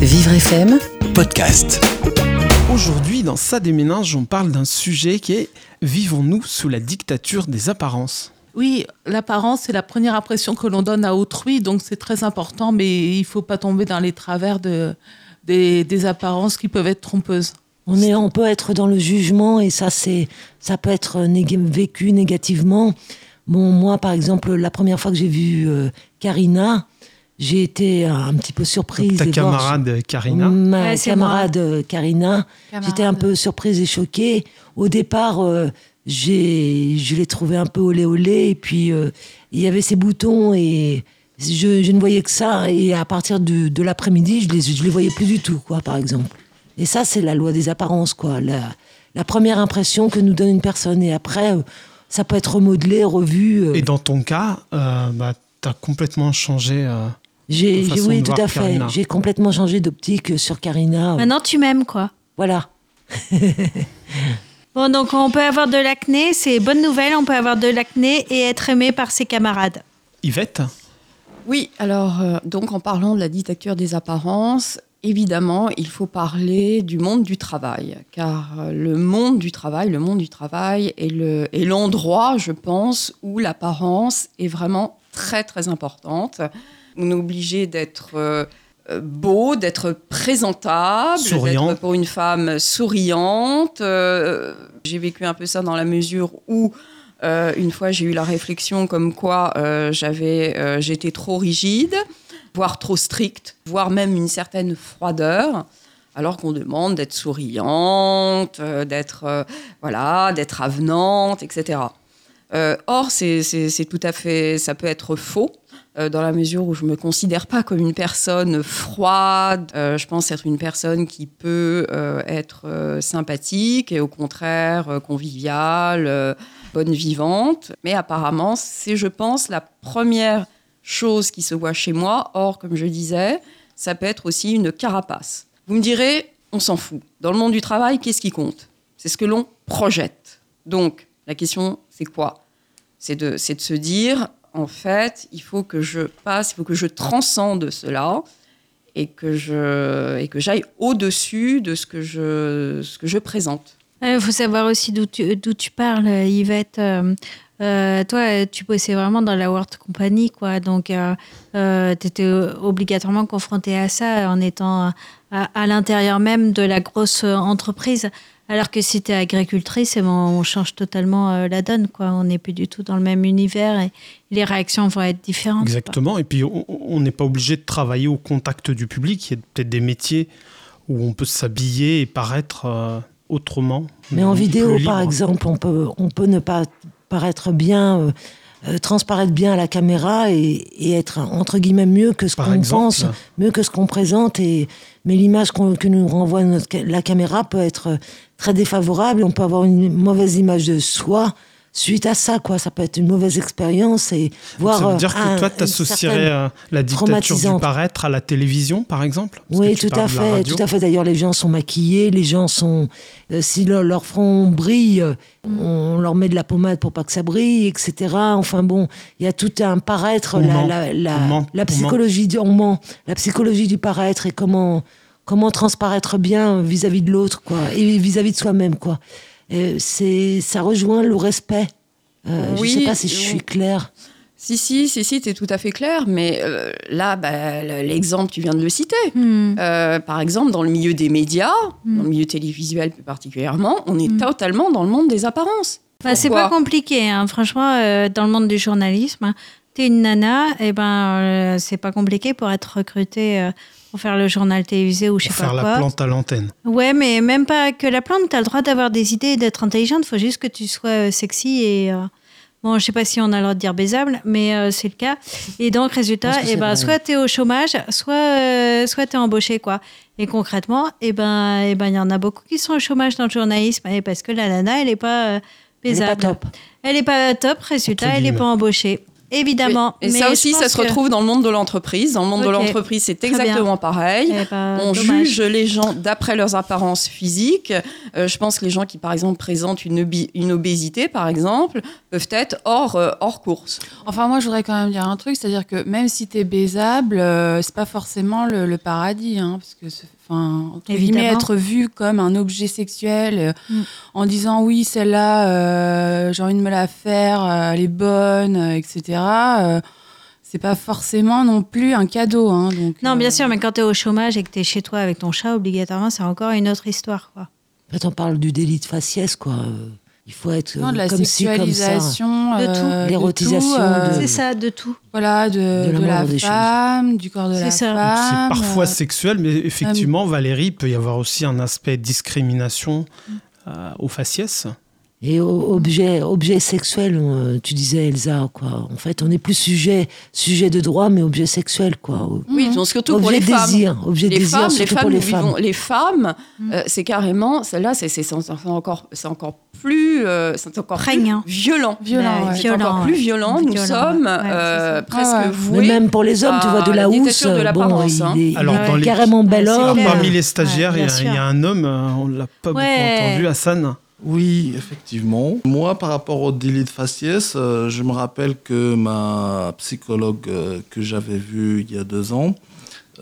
Vivre FM podcast. Aujourd'hui, dans Ça déménage, on parle d'un sujet qui est Vivons-nous sous la dictature des apparences? Oui, l'apparence, c'est la première impression que l'on donne à autrui, donc c'est très important, mais il ne faut pas tomber dans les travers de, des, des apparences qui peuvent être trompeuses. On, est, on peut être dans le jugement et ça, c'est, ça peut être vécu négativement. Bon, moi, par exemple, la première fois que j'ai vu euh, Karina, j'ai été un petit peu surprise. Ta camarade Karina Ma Ouais, camarade euh, Karina. J'étais un peu surprise et choquée. Au départ, euh, j'ai, je l'ai trouvée un peu olé olé. Et puis, euh, il y avait ses boutons et je, je ne voyais que ça. Et à partir de, de l'après-midi, je les, je les voyais plus du tout, quoi, par exemple. Et ça, c'est la loi des apparences, quoi. La, la première impression que nous donne une personne. Et après, ça peut être remodelé, revu. euh. Et dans ton cas, euh, bah, tu as complètement changé. euh, J'ai, oui, tout à fait. Karina. J'ai complètement changé d'optique sur Karina. Maintenant, tu m'aimes, quoi. Voilà. Bon, donc on peut avoir de l'acné, c'est bonne nouvelle, on peut avoir de l'acné et être aimé par ses camarades. Yvette? Oui, alors, euh, donc en parlant de la dictature des apparences, évidemment, il faut parler du monde du travail, car euh, le monde du travail, le monde du travail est le- est l'endroit, je pense, où l'apparence est vraiment très, très importante. On est obligé d'être euh, beau, d'être présentable, d'être pour une femme souriante. Euh, j'ai vécu un peu ça dans la mesure où euh, une fois, j'ai eu la réflexion comme quoi euh, j'avais, j'étais trop rigide, voire trop stricte, voire même une certaine froideur, alors qu'on demande d'être souriante, d'être voilà, d'être avenante, etc. Or, c'est tout à fait, ça peut être faux. Euh, dans la mesure où je me considère pas comme une personne froide, Euh, je pense être une personne qui peut euh, être sympathique et au contraire conviviale, bonne vivante. Mais apparemment, c'est, je pense, la première chose qui se voit chez moi. Or, comme je disais, ça peut être aussi une carapace. Vous me direz, on s'en fout. Dans le monde du travail, qu'est-ce qui compte? C'est ce que l'on projette. Donc, la question, c'est quoi? C'est de se dire, en fait, il faut que je passe, il faut que je transcende cela et que, je, et que j'aille au-dessus de ce que je, ce que je présente. Il faut savoir aussi d'où tu, tu parles, Yvette. Euh, euh, toi, tu bossais vraiment dans la World Company, quoi. Donc, tu étais obligatoirement confronté à ça en étant à, l'intérieur même de la grosse euh, entreprise. Alors que si tu es agricultrice, eh ben, on change totalement euh, la donne, quoi. On n'est plus du tout dans le même univers et les réactions vont être différentes. quoi. Exactement. Et puis, on- n'est pas obligé de travailler au contact du public. Il y a peut-être des métiers où on peut s'habiller et paraître euh, autrement. Mais en vidéo, par exemple, on peut, on peut ne pas paraître bien, euh, euh, transparaître bien à la caméra et, et être, entre guillemets, mieux que ce qu'on pense, mieux que ce qu'on présente. Et, mais l'image qu'on- que nous renvoie notre la caméra peut être très défavorable. On peut avoir une mauvaise image de soi suite à ça, quoi. Ça peut être une mauvaise expérience et voir. Ça veut euh, dire que un- toi, tu associerais euh, la dictature du paraître à la télévision, par exemple Parce Oui, que tu tout à fait, tout à fait. D'ailleurs, les gens sont maquillés, les gens sont, euh, si leur, leur front brille, euh, on leur met de la pommade pour pas que ça brille, etc. Enfin bon, il y a tout un paraître, On la, ment. la, la, On ment. la On psychologie du, on ment. la psychologie du paraître et comment, comment transparaître bien vis-à-vis de l'autre, quoi, et vis-à-vis de soi-même, quoi. Euh, c'est, ça rejoint le respect. Euh, Oui, je sais pas si je suis claire. Si, si, si, si, tu es tout à fait clair, mais euh, là, bah, le- l'exemple, tu viens de le citer. Hmm. Euh, par exemple, dans le milieu des médias, dans le milieu télévisuel plus particulièrement, on est totalement dans le monde des apparences. Bah, c'est pas compliqué, hein. franchement, euh, dans le monde du journalisme, tu es une nana, et ben euh, c'est pas compliqué pour être recrutée euh, pour faire le journal télévisé ou je sais Pour pas faire la quoi. plante à l'antenne. Ouais, mais même pas que la plante, tu as le droit d'avoir des idées et d'être intelligente, faut juste que tu sois euh, sexy et. euh, Bon, je sais pas si on a le droit de dire baisable, mais euh, c'est le cas. Et donc, résultat, que eh ben, vrai. soit tu es au chômage, soit, euh, soit tu es embauché. Quoi. Et concrètement, eh ben, eh ben, il y en a beaucoup qui sont au chômage dans le journalisme et parce que la nana, elle n'est pas euh, Elle est pas baisable. top. Elle n'est pas top, résultat, elle n'est guillemets. pas embauchée. Évidemment. Et, ça aussi, ça se retrouve dans le monde de l'entreprise. Dans le monde de l'entreprise, c'est exactement pareil. Eh ben, on juge les gens d'après leurs apparences physiques. Euh, je pense que les gens qui, par exemple, présentent une, une obésité, par exemple, peuvent être hors, euh, hors course. Enfin, moi, je voudrais quand même dire un truc, c'est-à-dire que même si tu es baisable, euh, c'est pas forcément le, paradis, hein, parce que enfin, entre guillemets, être vu comme un objet sexuel mm. en disant oui, celle-là, j'ai envie de me la faire, elle est bonne, etc. c'est pas forcément non plus un cadeau. Hein, donc, non, bien sûr, mais quand tu es au chômage et que tu es chez toi avec ton chat, obligatoirement, c'est encore une autre histoire. Quoi. En fait, on parle du délit de faciès, quoi. Il faut être non, de la comme sexualisation, de tout, euh, l'érotisation, euh, c'est ça, de tout. Voilà, de, de, la femme, du corps de la ça. femme. C'est parfois sexuel, mais effectivement, Valérie, il peut y avoir aussi un aspect discrimination euh, au faciès. Et objet, objet sexuel, euh, tu disais Elsa, quoi. En fait, on n'est plus sujet, sujet de droit, mais objet sexuel, quoi. Oui, donc surtout objet pour les désir, femmes. Objet les désir, femmes, les femmes, pour les femmes. les femmes, mm. euh, c'est carrément, celle-là, c'est encore, c'est encore plus, euh, c'est encore plus violent. Violent, ouais. C'est encore plus violent. Nous sommes euh, presque ah voués. Mais même pour les hommes, tu vois, de la housse, bon, il hein. est, Alors, dans carrément bel homme. Parmi les stagiaires, il y, a un homme, on l'a pas beaucoup entendu, Hassan. Oui, effectivement. Moi, par rapport au délit de faciès, euh, je me rappelle que ma psychologue euh, que j'avais vue il y a deux ans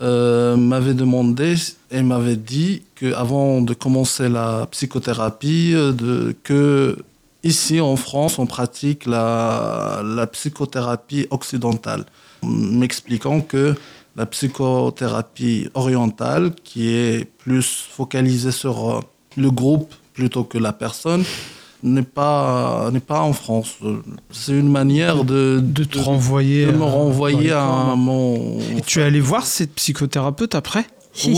euh, m'avait demandé et m'avait dit qu'avant de commencer la psychothérapie, de, que ici en France, on pratique la, la psychothérapie occidentale, m'expliquant que la psychothérapie orientale, qui est plus focalisée sur le groupe plutôt que la personne n'est pas n'est pas en France. C'est une manière de de te renvoyer, de me renvoyer à mon. Et tu es allé voir cette psychothérapeute après?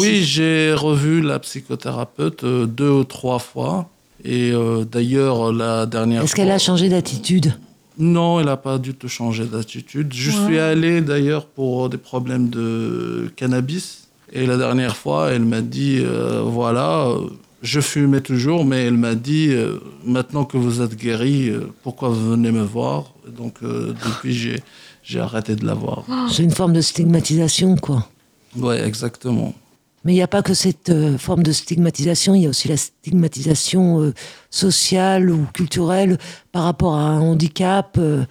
Oui, j'ai revu la psychothérapeute euh, deux ou trois fois. Et euh, d'ailleurs, la dernière. Est-ce qu'elle a changé d'attitude? Non, elle n'a pas du tout changé d'attitude. Je suis allé d'ailleurs pour des problèmes de cannabis. Et la dernière fois, elle m'a dit euh, voilà je fumais toujours, mais elle m'a dit euh, maintenant que vous êtes guéri, euh, pourquoi vous venez me voir? Donc euh, depuis, j'ai, j'ai arrêté de la voir. C'est une forme de stigmatisation, quoi. Oui, exactement. Mais il n'y a pas que cette forme de stigmatisation, il y a aussi la stigmatisation sociale ou culturelle par rapport à un handicap hein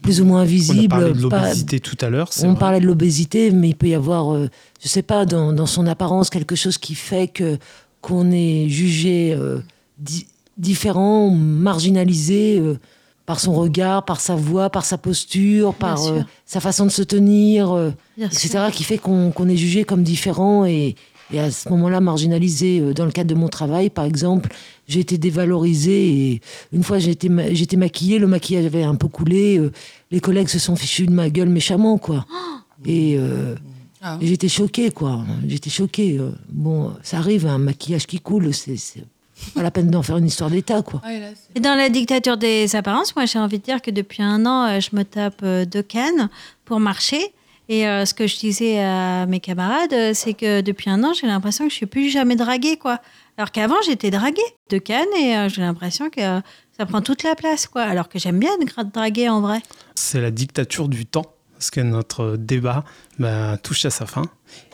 plus ou moins visible. On parlait de l'obésité tout à l'heure. On parlait de l'obésité, mais il peut y avoir, je ne sais pas, dans, dans, son apparence, quelque chose qui fait que qu'on est jugé euh, différent, marginalisé euh, par son regard, par sa voix, par sa posture, par euh, sa façon de se tenir, etc., qui fait qu'on est jugé comme différent et, à ce moment-là marginalisé. Dans le cadre de mon travail, par exemple, j'ai été dévalorisée et une fois j'étais j'étais maquillée, le maquillage avait un peu coulé, les collègues se sont fichus de ma gueule méchamment, quoi. Et ah j'étais choquée, quoi. J'étais choquée. Euh. Bon, ça arrive, un maquillage qui coule, c'est pas la peine d'en faire une histoire d'État, quoi. Et dans la dictature des apparences, moi, j'ai envie de dire que depuis un an, euh, je me tape euh, deux cannes pour marcher. Et ce que je disais à mes camarades, c'est que depuis un an, j'ai l'impression que je suis plus jamais draguée, quoi. Alors qu'avant, j'étais draguée de cannes et j'ai l'impression que ça prend toute la place, quoi. Alors que j'aime bien être draguée en vrai. C'est la dictature du temps parce que notre débat bah, touche à sa fin.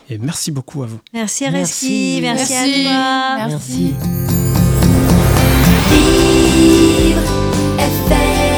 Et merci beaucoup à vous. Merci Reski, merci, merci, à toi. Merci. merci.